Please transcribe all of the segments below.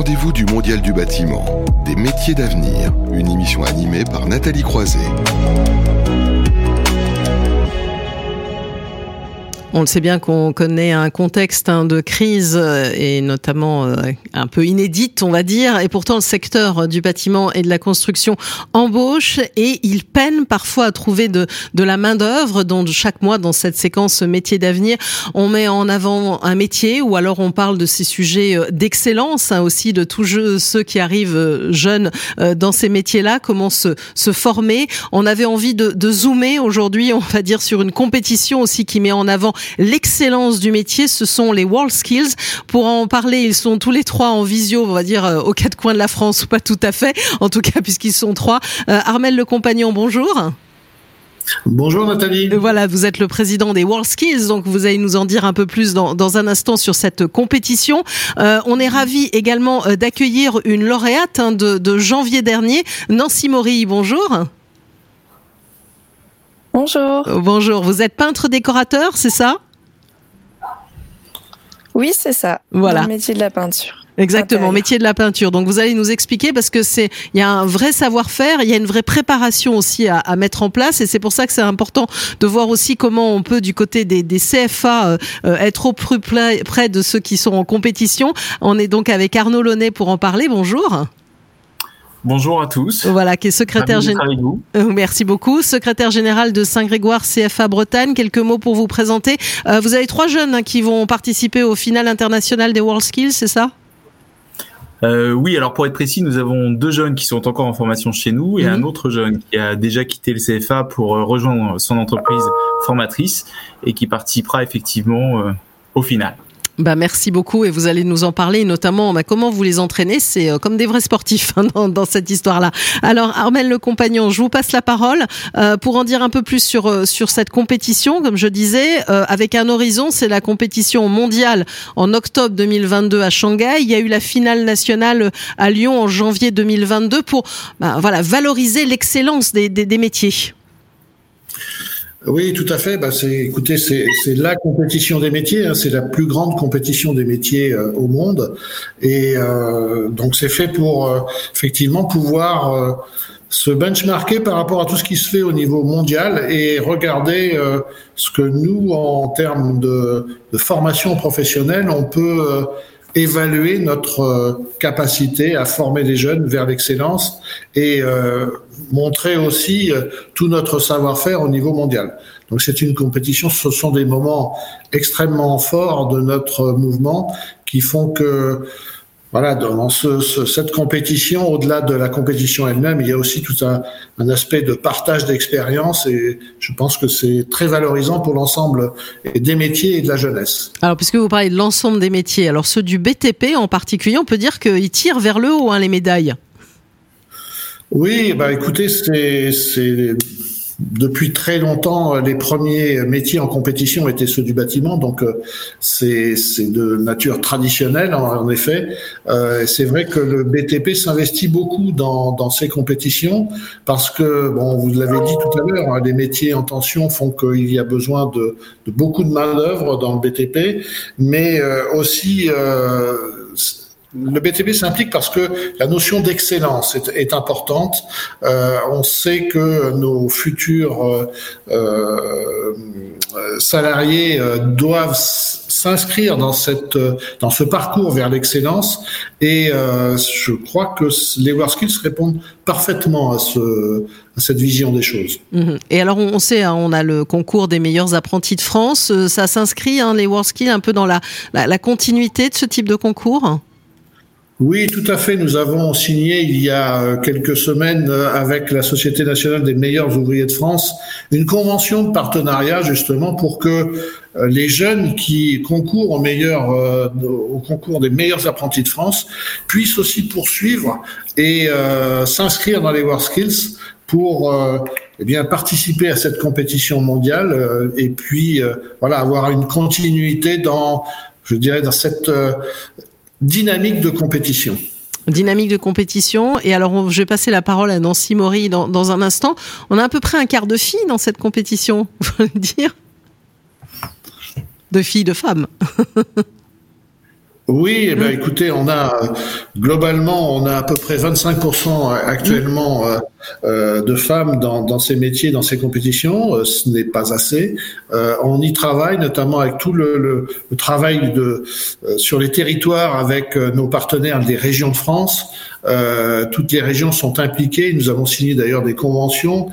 rendez-vous du Mondial du bâtiment, des métiers d'avenir, une émission animée par Nathalie Croiset. On le sait bien qu'on connaît un contexte hein, de crise euh, et notamment euh, un peu inédite, on va dire. Et pourtant, le secteur du bâtiment et de la construction embauche et il peine parfois à trouver de, de la main d'œuvre. Donc chaque mois, dans cette séquence métier d'avenir, on met en avant un métier ou alors on parle de ces sujets euh, d'excellence hein, aussi de tous ceux qui arrivent jeunes dans ces métiers-là, comment se, se former? On avait envie de, de zoomer aujourd'hui, on va dire, sur une compétition aussi qui met en avant l'excellence du métier. Ce sont les World Skills. Pour en parler, ils sont tous les trois en visio, on va dire, euh, aux quatre coins de la France, ou pas tout à fait, en tout cas, puisqu'ils sont trois. Euh, Armel Le Compagnon, bonjour. Bonjour Nathalie. Euh, voilà, vous êtes le président des World Skills, donc vous allez nous en dire un peu plus dans, dans un instant sur cette compétition. on est ravi également d'accueillir une lauréate hein, de, de, janvier dernier, Nancy Maury. Bonjour. Bonjour. Euh, bonjour, vous êtes peintre décorateur, c'est ça? Oui, c'est ça. Voilà. Le métier de la peinture. Exactement, métier de la peinture. Donc vous allez nous expliquer parce que c'est il y a un vrai savoir-faire, il y a une vraie préparation aussi à, à mettre en place et c'est pour ça que c'est important de voir aussi comment on peut du côté des, des CFA euh, euh, être au plus près de ceux qui sont en compétition. On est donc avec Arnaud Launay pour en parler. Bonjour. Bonjour à tous. Voilà, qui est secrétaire général. Euh, merci beaucoup. Secrétaire général de Saint-Grégoire CFA Bretagne. Quelques mots pour vous présenter. Euh, vous avez trois jeunes hein, qui vont participer au final international des World Skills, c'est ça? Euh, oui, alors pour être précis, nous avons deux jeunes qui sont encore en formation chez nous et mhm. un autre jeune qui a déjà quitté le CFA pour rejoindre son entreprise formatrice et qui participera effectivement au final. Bah merci beaucoup et vous allez nous en parler notamment bah, comment vous les entraînez c'est euh, comme des vrais sportifs hein, dans, dans, cette histoire là. Alors Armel le compagnon, je vous passe la parole euh, pour en dire un peu plus sur euh, sur cette compétition comme je disais avec un horizon, c'est la compétition mondiale en octobre 2022 à Shanghai, il y a eu la finale nationale à Lyon en janvier 2022 pour bah, voilà valoriser l'excellence des, des, des métiers. Oui, tout à fait. Bah, c'est, écoutez, c'est, c'est la compétition des métiers. Hein. c'est la plus grande compétition des métiers euh, au monde, et euh, donc c'est fait pour euh, effectivement pouvoir euh, se benchmarker par rapport à tout ce qui se fait au niveau mondial et regarder ce que nous, en termes de, de formation professionnelle, on peut évaluer notre euh, capacité à former les jeunes vers l'excellence et euh, montrer aussi euh, tout notre savoir-faire au niveau mondial. Donc c'est une compétition, ce sont des moments extrêmement forts de notre mouvement qui font que voilà, dans ce, cette compétition, au-delà de la compétition elle-même, il y a aussi tout un, un aspect de partage d'expérience et je pense que c'est très valorisant pour l'ensemble des métiers et de la jeunesse. Alors, puisque vous parlez de l'ensemble des métiers, alors ceux du BTP en particulier, on peut dire qu'ils tirent vers le haut hein, les médailles. Oui, bah écoutez, c'est depuis très longtemps, les premiers métiers en compétition étaient ceux du bâtiment, donc euh, c'est de nature traditionnelle en, effet. Euh, c'est vrai que le BTP s'investit beaucoup dans, dans ces compétitions parce que, bon, vous l'avez dit tout à l'heure, hein, les métiers en tension font qu'il y a besoin de, de beaucoup de main d'œuvre dans le BTP, mais euh, aussi euh, le BTP s'implique parce que la notion d'excellence est, importante. Euh, on sait que nos futurs euh, euh salariés euh, doivent s'inscrire dans cette dans ce parcours vers l'excellence et euh, je crois que les WorldSkills répondent parfaitement à, ce, à cette vision des choses. Mhm. Et alors on sait, hein, on a le concours des meilleurs apprentis de France, ça s'inscrit hein, les WorldSkills un peu dans la, la, la continuité de ce type de concours? Oui, tout à fait. Nous avons signé il y a euh, quelques semaines euh, avec la Société nationale des meilleurs ouvriers de France une convention de partenariat justement pour que euh, les jeunes qui concourent au meilleur au concours des meilleurs apprentis de France puissent aussi poursuivre et s'inscrire dans les WorldSkills pour eh bien participer à cette compétition mondiale et puis voilà avoir une continuité dans je dirais dans cette dynamique de compétition. Dynamique de compétition. Et alors, je vais passer la parole à Nancy Maury dans, un instant. On a à peu près un quart de filles dans cette compétition, faut le dire? De filles, de femmes. Oui, eh écoutez, on a globalement, on a à peu près 25% actuellement euh, euh, de femmes dans, dans, ces métiers, dans ces compétitions. Euh, ce n'est pas assez. Euh, on y travaille, notamment avec tout le, le, le travail de sur les territoires avec nos partenaires des régions de France. toutes les régions sont impliquées. Nous avons signé d'ailleurs des conventions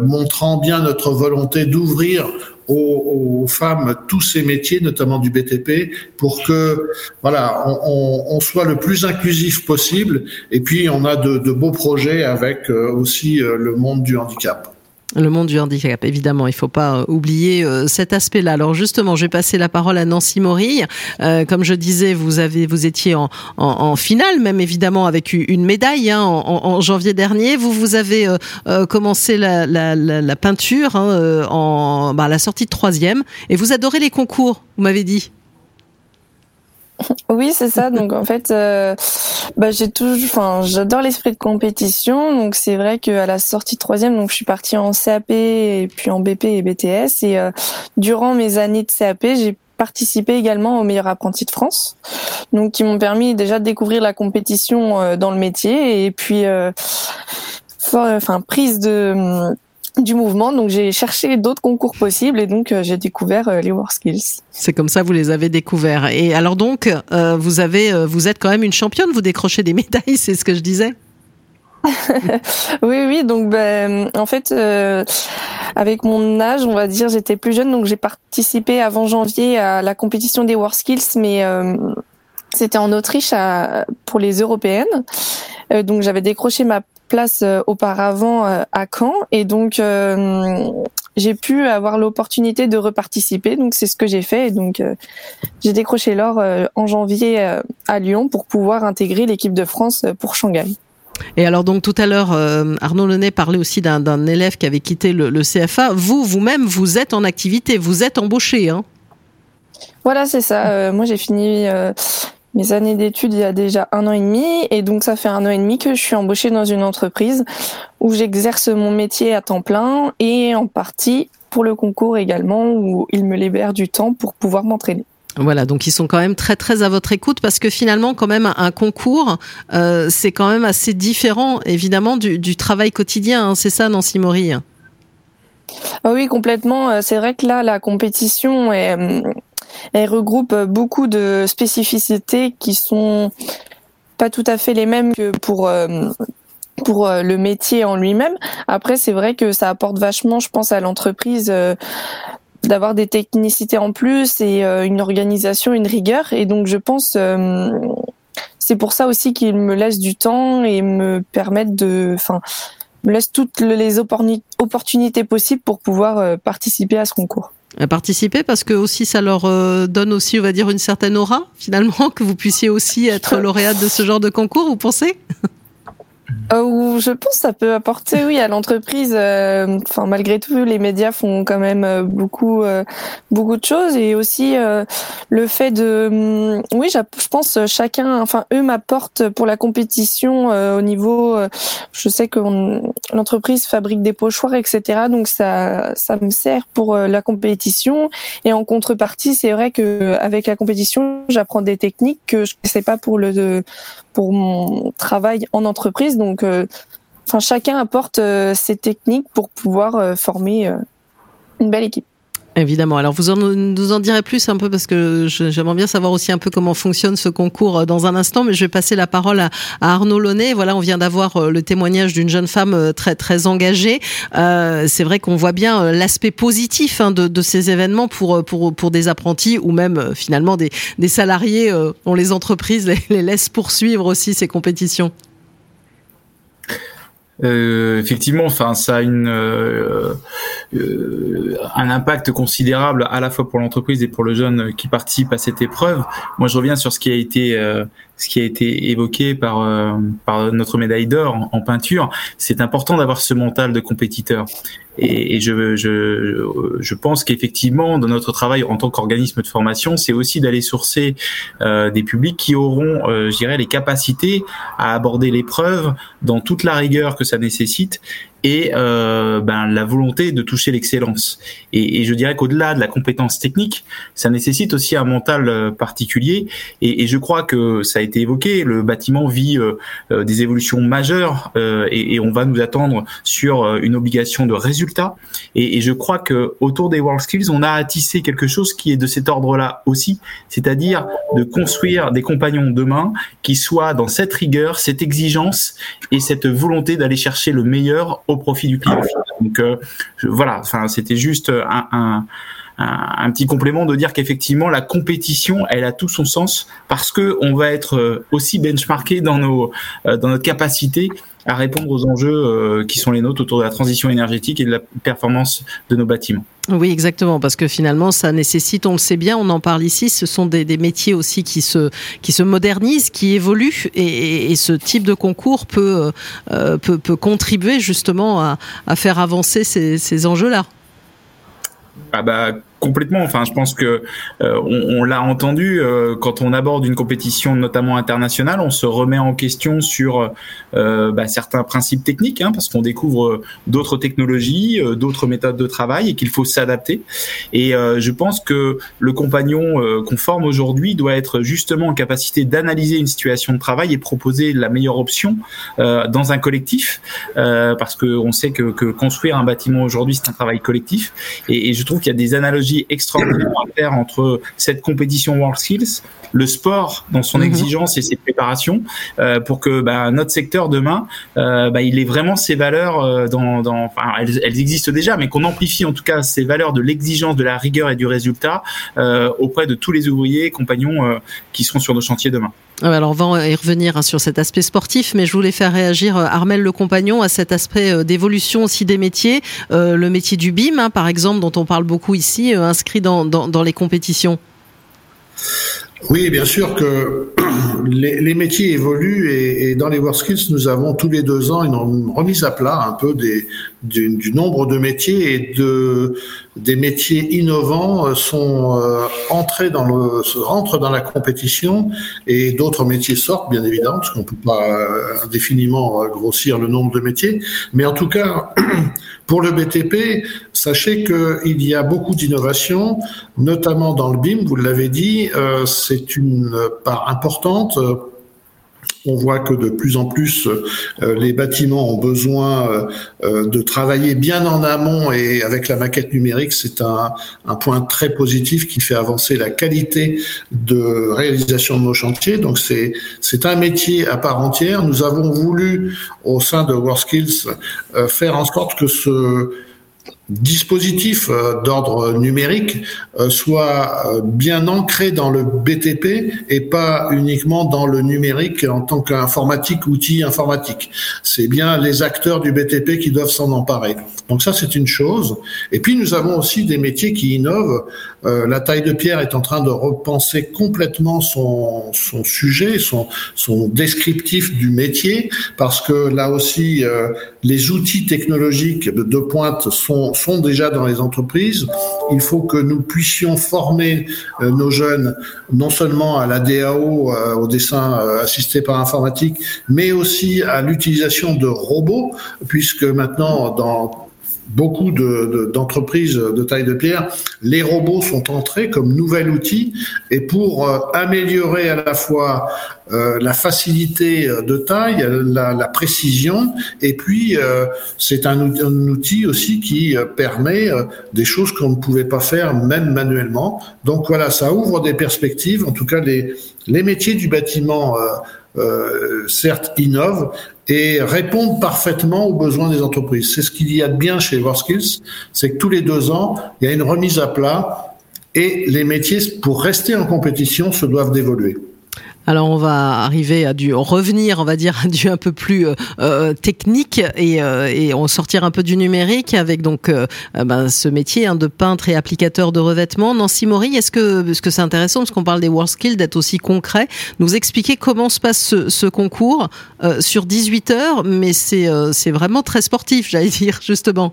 montrant bien notre volonté d'ouvrir aux, femmes tous ces métiers, notamment du BTP, pour que voilà, on, soit le plus inclusif possible. Et puis, on a de, de beaux projets avec euh, aussi euh, le monde du handicap. Le monde du handicap, évidemment, il faut pas euh, oublier euh, cet aspect-là. Alors justement, je vais passer la parole à Nancy Morille. Euh, comme je disais, vous avez, vous étiez en, en, en finale, même évidemment avec une médaille hein, en, en, janvier dernier. Vous vous avez euh, commencé la, la, la, peinture hein, en bah, la sortie de troisième, et vous adorez les concours. Vous m'avez dit. Oui, c'est ça. Donc en fait, euh, bah, j'ai toujours, enfin, j'adore l'esprit de compétition. Donc c'est vrai qu'à la sortie de troisième, donc je suis partie en CAP et puis en BP et BTS. Et euh, durant mes années de CAP, j'ai participé également au meilleur apprenti de France, donc qui m'ont permis déjà de découvrir la compétition euh, dans le métier et puis, enfin, prise de du mouvement. Donc j'ai cherché d'autres concours possibles et donc euh, j'ai découvert euh, les WorldSkills. C'est comme ça vous les avez découverts. Et alors donc euh, vous avez vous êtes quand même une championne, vous décrochez des médailles, c'est ce que je disais. oui, oui. Donc, ben, en fait, avec mon âge, on va dire, j'étais plus jeune, donc j'ai participé avant janvier à la compétition des WorldSkills, mais c'était en Autriche à, pour les européennes. donc, j'avais décroché ma place euh, auparavant euh, à Caen et donc euh, j'ai pu avoir l'opportunité de reparticiper donc c'est ce que j'ai fait et donc j'ai décroché l'or en janvier à Lyon pour pouvoir intégrer l'équipe de France pour Shanghai. Et alors donc tout à l'heure, Arnaud Lenay parlait aussi d'un élève qui avait quitté le, le CFA. Vous, vous-même, vous êtes en activité, vous êtes embauché, hein Voilà, c'est ça. moi, j'ai fini mes années d'études il y a déjà un an et demi et donc ça fait un an et demi que je suis embauchée dans une entreprise où j'exerce mon métier à temps plein et en partie pour le concours également où il me libère du temps pour pouvoir m'entraîner. Voilà, donc ils sont quand même très très à votre écoute parce que finalement quand même un concours euh, c'est quand même assez différent évidemment du, du travail quotidien, hein. c'est ça Nancy Maury? Ah oui, complètement. Euh, c'est vrai que là, la compétition est, euh, elle regroupe beaucoup de spécificités qui sont pas tout à fait les mêmes que pour euh, pour euh, le métier en lui-même. Après, c'est vrai que ça apporte vachement, je pense, à l'entreprise euh, d'avoir des technicités en plus et une organisation, une rigueur. Et donc, je pense, c'est pour ça aussi qu'ils me laissent du temps et me permettent de, enfin, me laissent toutes les opportunités possibles pour pouvoir participer à ce concours. Participer parce que aussi ça leur euh, donne aussi on va dire une certaine aura finalement que vous puissiez aussi être lauréate de ce genre de concours vous pensez? Euh, je pense que ça peut apporter, oui, à l'entreprise. Euh, enfin, malgré tout, les médias font quand même euh, beaucoup, euh, beaucoup de choses, et aussi le fait de, hum, oui, je pense chacun, enfin, eux m'apportent pour la compétition au niveau. je sais que l'entreprise fabrique des pochoirs, etc. Donc ça, ça me sert pour la compétition, et en contrepartie, c'est vrai que avec la compétition, j'apprends des techniques que je ne sais pas pour le pour mon travail en entreprise. Donc, euh, enfin, chacun apporte euh, ses techniques pour pouvoir euh, former une belle équipe. Évidemment. Alors vous en, nous en direz plus un peu parce que j'aimerais bien savoir aussi un peu comment fonctionne ce concours dans un instant, mais je vais passer la parole à, Arnaud Launay. Voilà, on vient d'avoir le témoignage d'une jeune femme très très engagée. Euh, c'est vrai qu'on voit bien l'aspect positif hein, de, de, ces événements pour pour pour des apprentis ou même finalement des, des salariés. on les entreprises les, les laisse poursuivre aussi ces compétitions. Euh, effectivement, enfin, ça a une euh, euh, un impact considérable à la fois pour l'entreprise et pour le jeune qui participe à cette épreuve. Moi, je reviens sur ce qui a été euh, ce qui a été évoqué par par notre médaille d'or en, peinture. C'est important d'avoir ce mental de compétiteur. Et, et je, je, je pense qu'effectivement, dans notre travail en tant qu'organisme de formation, c'est aussi d'aller sourcer euh, des publics qui auront, euh, je dirais, les capacités à aborder l'épreuve dans toute la rigueur que ça nécessite et euh, ben, la volonté de toucher l'excellence. Et, et, je dirais qu'au-delà de la compétence technique, ça nécessite aussi un mental euh, particulier. Et, et je crois que ça a été évoqué, le bâtiment vit euh, euh des évolutions majeures et, et, on va nous attendre sur une obligation de résultat. Et, je crois que autour des World Skills, on a à quelque chose qui est de cet ordre-là aussi, c'est-à-dire de construire des compagnons demain qui soient dans cette rigueur, cette exigence et cette volonté d'aller chercher le meilleur au profit du client. Donc euh, voilà, enfin c'était juste un, un, un, petit complément de dire qu'effectivement la compétition, elle a tout son sens parce que on va être euh, aussi benchmarké dans nos euh, dans notre capacité à répondre aux enjeux qui sont les nôtres autour de la transition énergétique et de la performance de nos bâtiments. Oui, exactement, parce que finalement, ça nécessite, on le sait bien, on en parle ici, ce sont des, des métiers aussi qui se, qui se modernisent, qui évoluent, et, et, ce type de concours peut, euh, peut, peut, contribuer justement à, à faire avancer ces, ces enjeux-là. Ah bah Complètement. Enfin, je pense que euh, on, l'a entendu euh, quand on aborde une compétition, notamment internationale, on se remet en question sur euh, bah, certains principes techniques, hein, parce qu'on découvre d'autres technologies, d'autres méthodes de travail, et qu'il faut s'adapter. Et je pense que le compagnon qu'on forme aujourd'hui doit être justement en capacité d'analyser une situation de travail et proposer la meilleure option dans un collectif, parce que on sait que, construire un bâtiment aujourd'hui c'est un travail collectif. Et je trouve qu'il y a des analogies extraordinaire à faire entre cette compétition World Skills, le sport dans son mhm. exigence et ses préparations, euh, pour que bah, notre secteur demain, euh, bah, il ait vraiment ses valeurs euh, dans, dans enfin, elles, elles, existent déjà, mais qu'on amplifie en tout cas ces valeurs de l'exigence, de la rigueur et du résultat auprès de tous les ouvriers et compagnons qui seront sur nos chantiers demain. Alors on va y revenir hein, sur cet aspect sportif, mais je voulais faire réagir Armel le compagnon à cet aspect d'évolution aussi des métiers, le métier du BIM hein, par exemple dont on parle beaucoup ici, inscrit dans, dans, les compétitions. Oui, bien sûr que les, métiers évoluent et, et, dans les WorkSkills, nous avons tous les deux ans une remise à plat un peu des, du, du nombre de métiers et de, des métiers innovants sont euh, entrés dans le, rentrent dans la compétition et d'autres métiers sortent, bien évidemment, parce qu'on peut pas euh, indéfiniment euh, grossir le nombre de métiers. Mais en tout cas, pour le BTP, sachez qu'il y a beaucoup d'innovations, notamment dans le BIM, vous l'avez dit, euh, c'est une part importante on voit que de plus en plus euh, les bâtiments ont besoin euh, euh, de travailler bien en amont et avec la maquette numérique, c'est un, un, point très positif qui fait avancer la qualité de réalisation de nos chantiers. Donc c'est c'est un métier à part entière. Nous avons voulu au sein de WorkSkills faire en sorte que ce dispositif euh, d'ordre numérique euh, soit euh, bien ancré dans le BTP et pas uniquement dans le numérique en tant qu'informatique, outil informatique. C'est bien les acteurs du BTP qui doivent s'en emparer. Donc ça, c'est une chose. Et puis, nous avons aussi des métiers qui innovent. la taille de pierre est en train de repenser complètement son, son sujet, son, son descriptif du métier, parce que là aussi, les outils technologiques de pointe sont sont déjà dans les entreprises. Il faut que nous puissions former euh, nos jeunes non seulement à la DAO, euh, au dessin euh, assisté par informatique, mais aussi à l'utilisation de robots, puisque maintenant dans beaucoup d'entreprises de, de, taille de pierre, les robots sont entrés comme nouvel outil et pour euh, améliorer à la fois euh, la facilité de taille, la, la précision, et puis euh, c'est un, un, outil aussi qui euh, permet euh, des choses qu'on ne pouvait pas faire même manuellement. Donc voilà, ça ouvre des perspectives. En tout cas, les, les métiers du bâtiment certes innovent et répondent parfaitement aux besoins des entreprises. C'est ce qu'il y a de bien chez WorkSkills, c'est que tous les deux ans, il y a une remise à plat et les métiers, pour rester en compétition, se doivent d'évoluer. Alors on va arriver à du revenir, on va dire à du un peu plus euh, euh technique et, euh, et, on sortir un peu du numérique avec donc euh, ben, ce métier hein, de peintre et applicateur de revêtement. Nancy Maury, est-ce que ce que c'est intéressant? Parce qu'on parle des World Skills d'être aussi concret, nous expliquer comment se passe ce, ce concours sur 18 heures, mais c'est c'est vraiment très sportif, j'allais dire justement.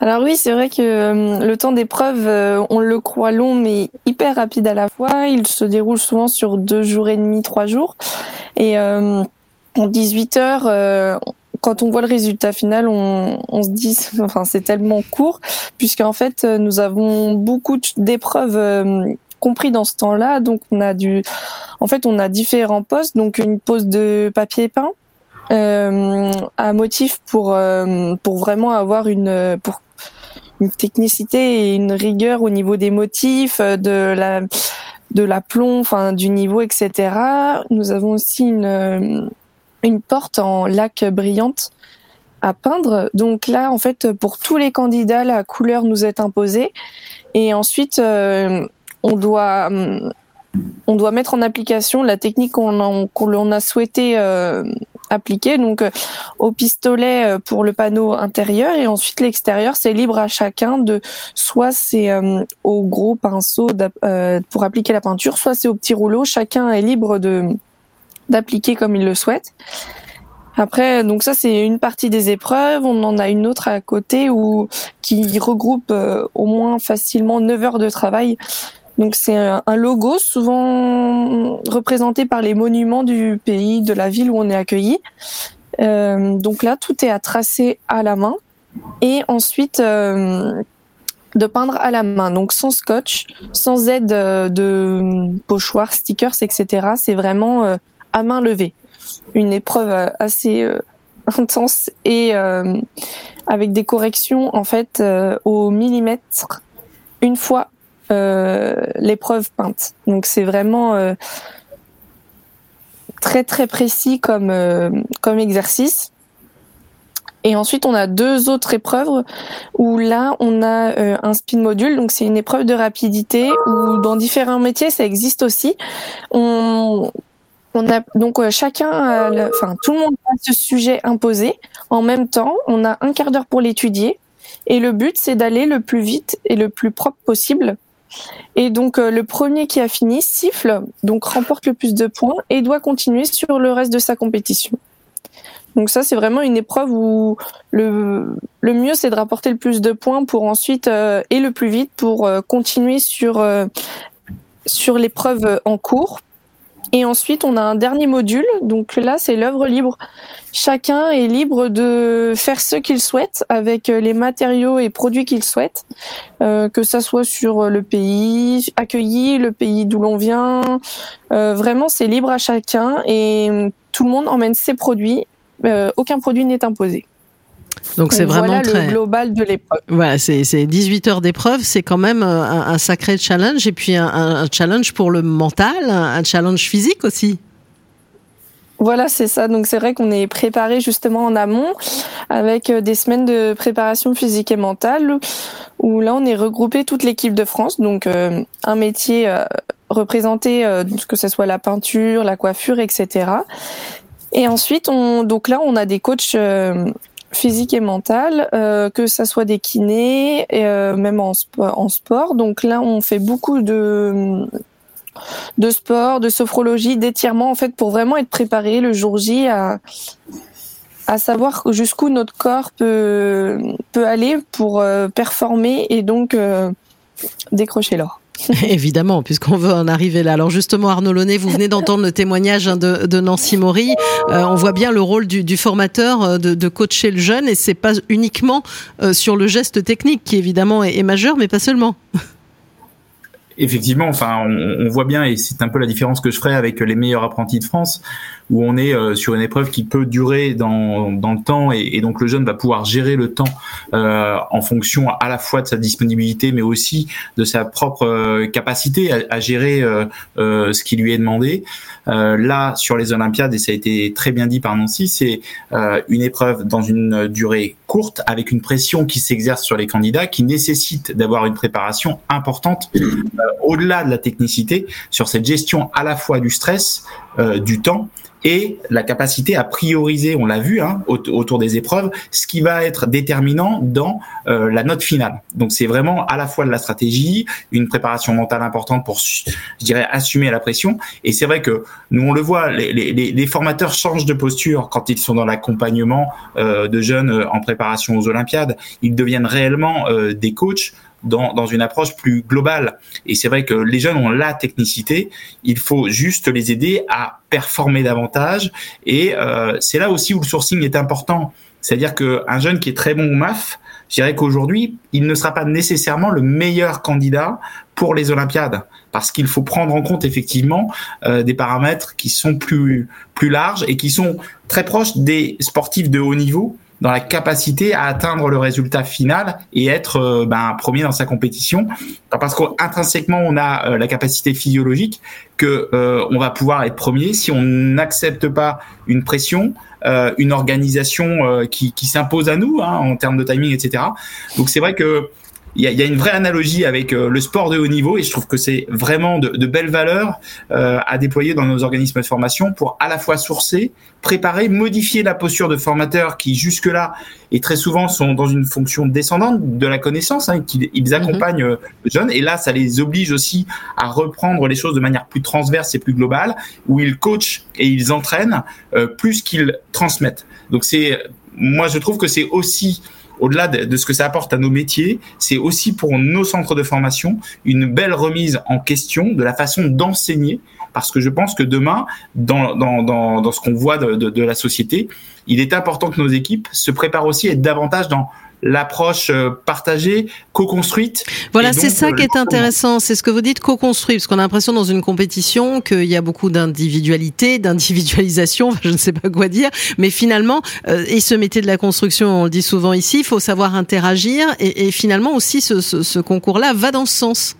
Alors oui, c'est vrai que euh, le temps d'épreuve, euh, on le croit long mais hyper rapide à la fois. Il se déroule souvent sur deux jours et demi, trois jours. Et euh, en 18 heures, quand on voit le résultat final, on, on se dit, enfin, c'est tellement court, puisqu'en fait, nous avons beaucoup d'épreuves compris dans ce temps-là. Donc, on a du, en fait, on a différents postes. Donc, une pose de papier peint, euh, à motif pour euh, pour vraiment avoir une pour une technicité et une rigueur au niveau des motifs, de la de l'aplomb, du niveau, etc. Nous avons aussi une une porte en lac brillante à peindre. Donc là, en fait, pour tous les candidats, la couleur nous est imposée. Et ensuite, euh, on doit mettre en application la technique qu'on a, a souhaité euh, appliquer. Donc euh, au pistolet euh, pour le panneau intérieur et ensuite l'extérieur, c'est libre à chacun de soit c'est au gros pinceau pour appliquer la peinture, soit c'est au petit rouleau. Chacun est libre de d'appliquer comme il le souhaite. Après, donc ça c'est une partie des épreuves. On en a une autre à côté où qui regroupe au moins facilement 9 heures de travail donc c'est un logo souvent représenté par les monuments du pays, de la ville où on est accueilli. Euh, donc là, tout est à tracer à la main et ensuite euh, de peindre à la main. Donc sans scotch, sans aide de pochoirs, stickers, etc. C'est vraiment euh, à main levée. Une épreuve assez intense et avec des corrections en fait au millimètre une fois euh, l'épreuve peinte. Donc c'est vraiment euh, très très précis comme euh, comme exercice. Et ensuite, on a deux autres épreuves où là, on a un spin module. Donc, c'est une épreuve de rapidité où dans différents métiers, ça existe aussi. On, on a donc chacun, enfin tout le monde a ce sujet imposé. En même temps, on a un quart d'heure pour l'étudier. Et le but, c'est d'aller le plus vite et le plus propre possible et donc euh, le premier qui a fini siffle, donc remporte le plus de points et doit continuer sur le reste de sa compétition. Donc ça c'est vraiment une épreuve où le, mieux c'est de rapporter le plus de points pour ensuite euh, et le plus vite pour euh, continuer sur l'épreuve en cours et ensuite, on a un dernier module. Donc là, c'est l'œuvre libre. Chacun est libre de faire ce qu'il souhaite avec les matériaux et produits qu'il souhaite, euh, que ça soit sur le pays accueilli, le pays d'où l'on vient. Euh, vraiment, c'est libre à chacun et tout le monde emmène ses produits. Euh, aucun produit n'est imposé. Donc c'est vraiment voilà très le global de l'épreuve. Voilà, c'est 18 heures d'épreuve, c'est quand même un, un, sacré challenge et puis un, un, challenge pour le mental, un challenge physique aussi. Voilà, c'est ça. Donc c'est vrai qu'on est préparé justement en amont avec euh, des semaines de préparation physique et mentale où là on est regroupé toute l'équipe de France, donc euh, un métier euh, représenté, euh, que ce soit la peinture, la coiffure, etc. Et ensuite, on, donc là, on a des coachs physique et mentale, euh, que ça soit des kinés, euh, même en, sport. Donc là, on fait beaucoup de de sport, de sophrologie, d'étirement en fait pour vraiment être préparé le jour J à à savoir jusqu'où notre corps peut peut aller pour euh, performer et donc décrocher l'or. Évidemment, puisqu'on veut en arriver là. Alors justement, Arnaud Launay, vous venez d'entendre le témoignage hein, de, Nancy Maury. Euh, on voit bien le rôle du, formateur euh, de, coacher le jeune, et c'est pas uniquement euh, sur le geste technique qui évidemment est majeur, mais pas seulement. Effectivement, enfin, on, voit bien, et c'est un peu la différence que je ferai avec les meilleurs apprentis de France où on est euh, sur une épreuve qui peut durer dans, dans le temps et, et donc le jeune va pouvoir gérer le temps euh, en fonction à la fois de sa disponibilité mais aussi de sa propre euh, capacité à, gérer euh, ce qui lui est demandé. là, sur les Olympiades, et ça a été très bien dit par Nancy, c'est une épreuve dans une durée courte avec une pression qui s'exerce sur les candidats qui nécessite d'avoir une préparation importante au-delà de la technicité sur cette gestion à la fois du stress, du temps et la capacité à prioriser, on l'a vu hein, autour des épreuves, ce qui va être déterminant dans euh, la note finale. Donc c'est vraiment à la fois de la stratégie, une préparation mentale importante pour, je dirais, assumer la pression. Et c'est vrai que nous on le voit, les, formateurs changent de posture quand ils sont dans l'accompagnement euh, de jeunes en préparation aux Olympiades. Ils deviennent réellement euh, des coachs dans, dans une approche plus globale. Et c'est vrai que les jeunes ont la technicité, il faut juste les aider à performer davantage. Et euh, c'est là aussi où le sourcing est important. C'est-à-dire qu'un jeune qui est très bon au MAF, je dirais qu'aujourd'hui, il ne sera pas nécessairement le meilleur candidat pour les Olympiades, parce qu'il faut prendre en compte effectivement euh, des paramètres qui sont plus plus larges et qui sont très proches des sportifs de haut niveau dans la capacité à atteindre le résultat final et être euh, ben, premier dans sa compétition. Parce qu'intrinsèquement, on a euh, la capacité physiologique que euh, on va pouvoir être premier si on n'accepte pas une pression, une organisation qui, qui s'impose à nous hein, en termes de timing, etc. Donc c'est vrai que il y a, y a, une vraie analogie avec euh, le sport de haut niveau et je trouve que c'est vraiment de, de, belles valeurs euh, à déployer dans nos organismes de formation pour à la fois sourcer, préparer, modifier la posture de formateurs qui jusque-là et très souvent sont dans une fonction descendante de la connaissance, hein, qu'ils ils accompagnent euh, les jeunes et là ça les oblige aussi à reprendre les choses de manière plus transverse et plus globale où ils coachent et ils entraînent euh, plus qu'ils transmettent. Donc c'est moi je trouve que c'est aussi au-delà de, ce que ça apporte à nos métiers, c'est aussi pour nos centres de formation une belle remise en question de la façon d'enseigner, parce que je pense que demain, dans, dans, dans, dans ce qu'on voit de, de, la société, il est important que nos équipes se préparent aussi à être davantage dans l'approche euh, partagée, co-construite. Voilà, c'est ça euh, qui est intéressant. C'est ce que vous dites, co-construit, parce qu'on a l'impression dans une compétition qu'il y a beaucoup d'individualité, d'individualisation, je ne sais pas quoi dire, mais finalement, euh, et ce métier de la construction, on le dit souvent ici, il faut savoir interagir, et, et finalement aussi ce, ce, ce concours-là va dans ce sens.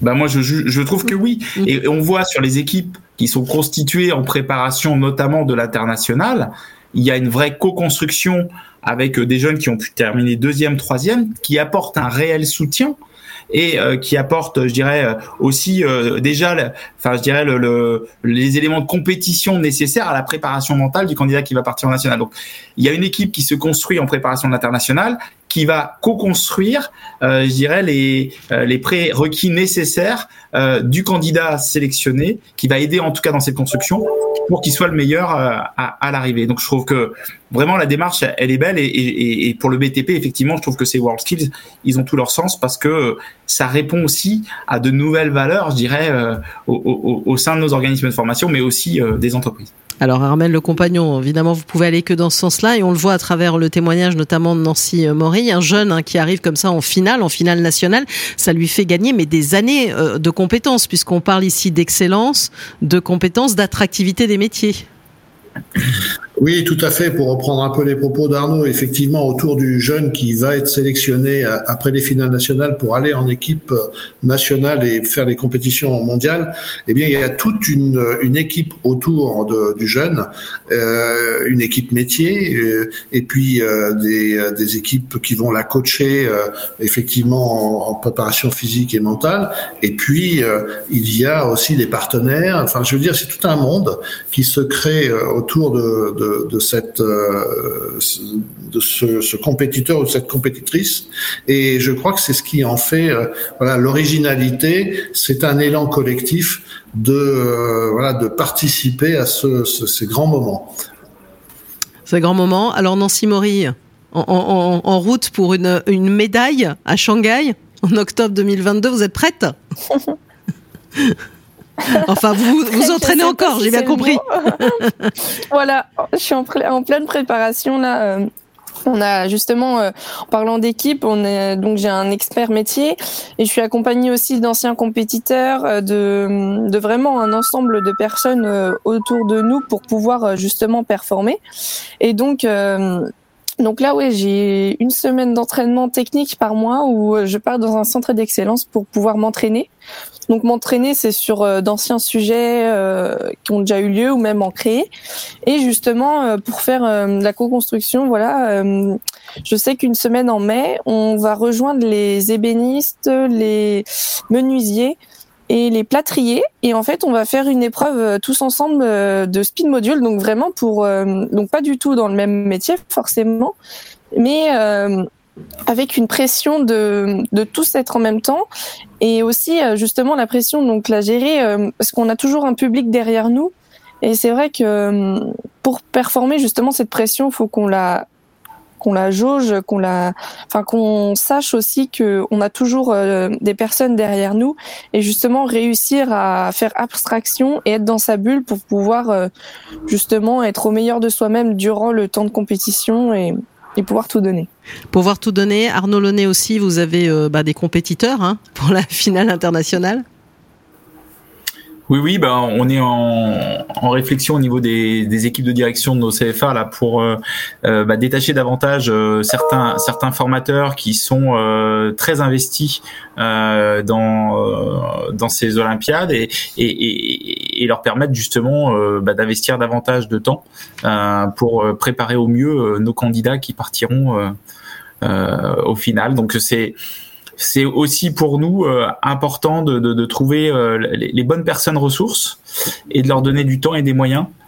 Bah moi, je, je trouve que oui. Mm. Et on voit sur les équipes qui sont constituées en préparation notamment de l'international, il y a une vraie co-construction avec des jeunes qui ont pu terminer deuxième, troisième, qui apportent un réel soutien et euh, qui apporte, je dirais, euh, aussi euh, déjà, enfin, je dirais, le, le, les éléments de compétition nécessaires à la préparation mentale du candidat qui va partir en national. Donc, il y a une équipe qui se construit en préparation de l'international, qui va co-construire, euh, je dirais, les, les prérequis nécessaires euh, du candidat sélectionné, qui va aider en tout cas dans cette construction pour qu'il soit le meilleur à, à l'arrivée. Donc, je trouve que vraiment la démarche, elle est belle et, pour le BTP, effectivement, je trouve que ces World Skills, ils ont tout leur sens parce que ça répond aussi à de nouvelles valeurs, je dirais, euh, au, au, au, sein de nos organismes de formation, mais aussi euh, des entreprises. Alors Armel le compagnon, évidemment vous pouvez aller que dans ce sens-là et on le voit à travers le témoignage notamment de Nancy Maury, un jeune hein, qui arrive comme ça en finale, en finale nationale, ça lui fait gagner mais des années euh, de compétences puisqu'on parle ici d'excellence, de compétences, d'attractivité des métiers. Oui, tout à fait. Pour reprendre un peu les propos d'Arnaud, effectivement, autour du jeune qui va être sélectionné après les finales nationales pour aller en équipe nationale et faire les compétitions mondiales, eh bien, il y a toute une, une équipe autour de, du jeune, euh, une équipe métier, euh, et puis euh, des, des, équipes qui vont la coacher euh, effectivement en, préparation physique et mentale. Et puis, euh, il y a aussi des partenaires. Enfin, je veux dire, c'est tout un monde qui se crée autour de, de de, de cette, euh, de ce, ce, compétiteur ou de cette compétitrice. Et je crois que c'est ce qui en fait euh, voilà l'originalité. C'est un élan collectif de euh, voilà de participer à ce, ce, ces grands moments. Ces grands moments. Alors Nancy Maury, en, en, en route pour une, une médaille à Shanghai en octobre 2022, vous êtes prête? Enfin, vous vous entraînez encore, j'ai bien compris. voilà, je suis en, en, pleine préparation là. Euh, on a justement, euh, en parlant d'équipe, on est donc j'ai un expert métier et je suis accompagnée aussi d'anciens compétiteurs, euh, de, de vraiment un ensemble de personnes euh, autour de nous pour pouvoir justement performer. Et donc donc là, oui, j'ai une semaine d'entraînement technique par mois où je pars dans un centre d'excellence pour pouvoir m'entraîner. Donc m'entraîner, c'est sur euh, d'anciens sujets euh, qui ont déjà eu lieu ou même en créer. Et justement, euh, pour faire la co-construction, voilà, je sais qu'une semaine en mai, on va rejoindre les ébénistes, les menuisiers et les plâtriers. Et en fait, on va faire une épreuve tous ensemble de speed module. Donc vraiment pour, donc pas du tout dans le même métier forcément, mais avec une pression de, tous être en même temps et aussi euh, justement la pression donc la gérer euh, parce qu'on a toujours un public derrière nous. Et c'est vrai que euh, pour performer justement cette pression faut qu'on la qu'on la jauge, qu'on la, enfin qu'on sache aussi que on a toujours des personnes derrière nous et justement réussir à faire abstraction et être dans sa bulle pour pouvoir justement être au meilleur de soi-même durant le temps de compétition et, et pouvoir tout donner. Pouvoir tout donner. Arnaud Launay aussi, vous avez euh, bah, des compétiteurs hein, pour la finale internationale. Oui, oui, bah, on est en, en réflexion au niveau des, des, équipes de direction de nos CFA là pour euh, euh, bah, détacher davantage euh, certains certains formateurs qui sont euh, très investis euh, dans dans ces Olympiades et, et, et, leur permettre justement bah, d'investir davantage de temps pour préparer au mieux nos candidats qui partiront au final. Donc c'est aussi pour nous euh, important de, trouver euh, les, bonnes personnes ressources et de leur donner du temps et des moyens euh,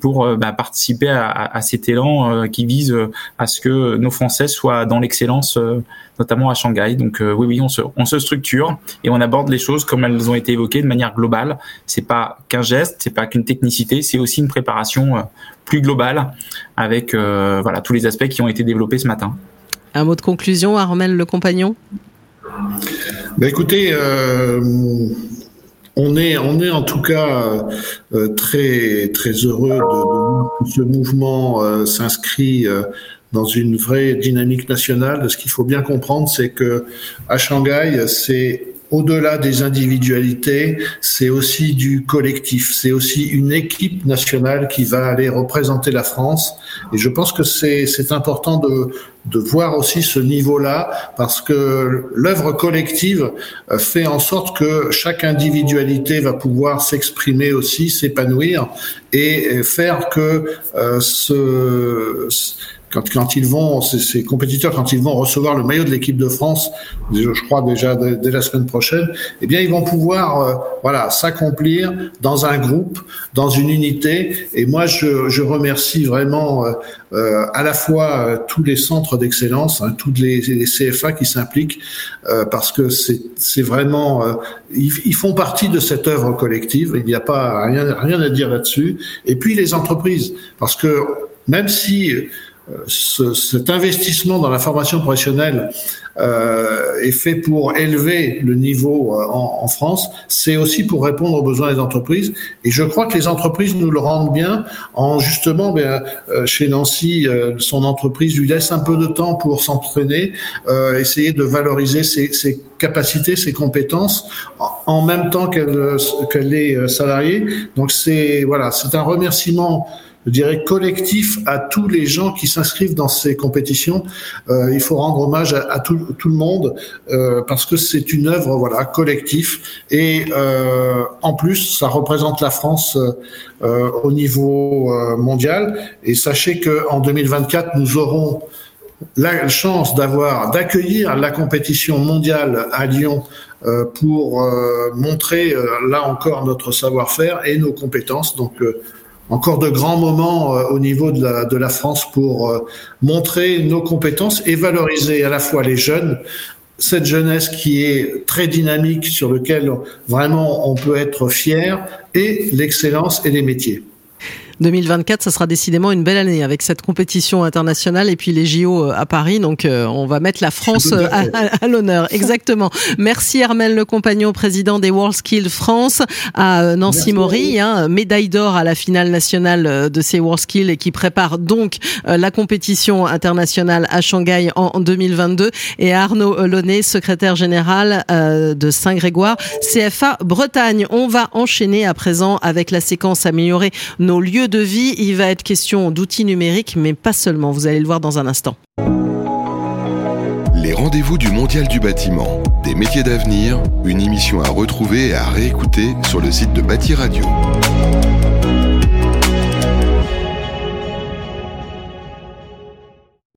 pour bah, participer à, à, cet élan qui vise à ce que nos Français soient dans l'excellence, notamment à Shanghai. Donc oui, oui, on se, on se structure et on aborde les choses comme elles ont été évoquées de manière globale. C'est pas qu'un geste, c'est pas qu'une technicité, c'est aussi une préparation plus globale avec voilà tous les aspects qui ont été développés ce matin. Un mot de conclusion, Armel le compagnon? Bah Écoutez, euh, on, est, on est en tout cas euh, très, très heureux de, de ce mouvement euh, s'inscrit euh, dans une vraie dynamique nationale. Ce qu'il faut bien comprendre, c'est que à Shanghai, c'est au-delà des individualités, c'est aussi du collectif, c'est aussi une équipe nationale qui va aller représenter la France. Et je pense que c'est important de, de voir aussi ce niveau-là, parce que l'œuvre collective euh, fait en sorte que chaque individualité va pouvoir s'exprimer aussi, s'épanouir et faire que euh, ce quand, quand ils vont, ces, compétiteurs, quand ils vont recevoir le maillot de l'équipe de France, je crois déjà dès, la semaine prochaine, eh bien, ils vont pouvoir, euh, voilà, s'accomplir dans un groupe, dans une unité. Et moi, je, je remercie vraiment euh, euh à la fois euh, tous les centres d'excellence, hein, tous les, les, CFA qui s'impliquent, parce que c'est vraiment, ils, ils, font partie de cette œuvre collective. Il n'y a pas rien, rien à dire là-dessus. Et puis les entreprises, parce que même si ce, cet investissement dans la formation professionnelle euh, est fait pour élever le niveau euh, en, en France, c'est aussi pour répondre aux besoins des entreprises. Et je crois que les entreprises nous le rendent bien en justement, ben, euh, chez Nancy, euh, son entreprise lui laisse un peu de temps pour s'entraîner, essayer de valoriser ses, ses, capacités, ses compétences, en, même temps qu'elle qu'elle est salariée. Donc c'est voilà, c'est un remerciement je dirais, collectif à tous les gens qui s'inscrivent dans ces compétitions. Euh, il faut rendre hommage à, tout, le monde euh, parce que c'est une œuvre voilà collective et euh, en plus ça représente la France euh, au niveau euh, mondial. Et sachez que en 2024 nous aurons la chance d'avoir d'accueillir la compétition mondiale à Lyon euh, pour euh, montrer euh, là encore notre savoir-faire et nos compétences. Donc encore de grands moments euh, au niveau de la, France pour euh, montrer nos compétences et valoriser à la fois les jeunes, cette jeunesse qui est très dynamique, sur lequel vraiment on peut être fier, et l'excellence et les métiers. 2024, ça sera décidément une belle année avec cette compétition internationale et puis les JO euh, à Paris. Donc, euh, on va mettre la France euh, à, à, à l'honneur. Exactement. Merci Armel Le Compagnon, président des World Skills France, à Nancy Maury, hein, médaille d'or à la finale nationale de ces World Skills et qui prépare donc la compétition internationale à Shanghai en 2022 et à Arnaud Launay, secrétaire général de Saint-Grégoire, CFA Bretagne. On va enchaîner à présent avec la séquence améliorer nos lieux de vie, il va être question d'outils numériques, mais pas seulement. Vous allez le voir dans un instant. Les rendez-vous du Mondial du bâtiment, des métiers d'avenir, une émission à retrouver et à réécouter sur le site de Bâti Radio.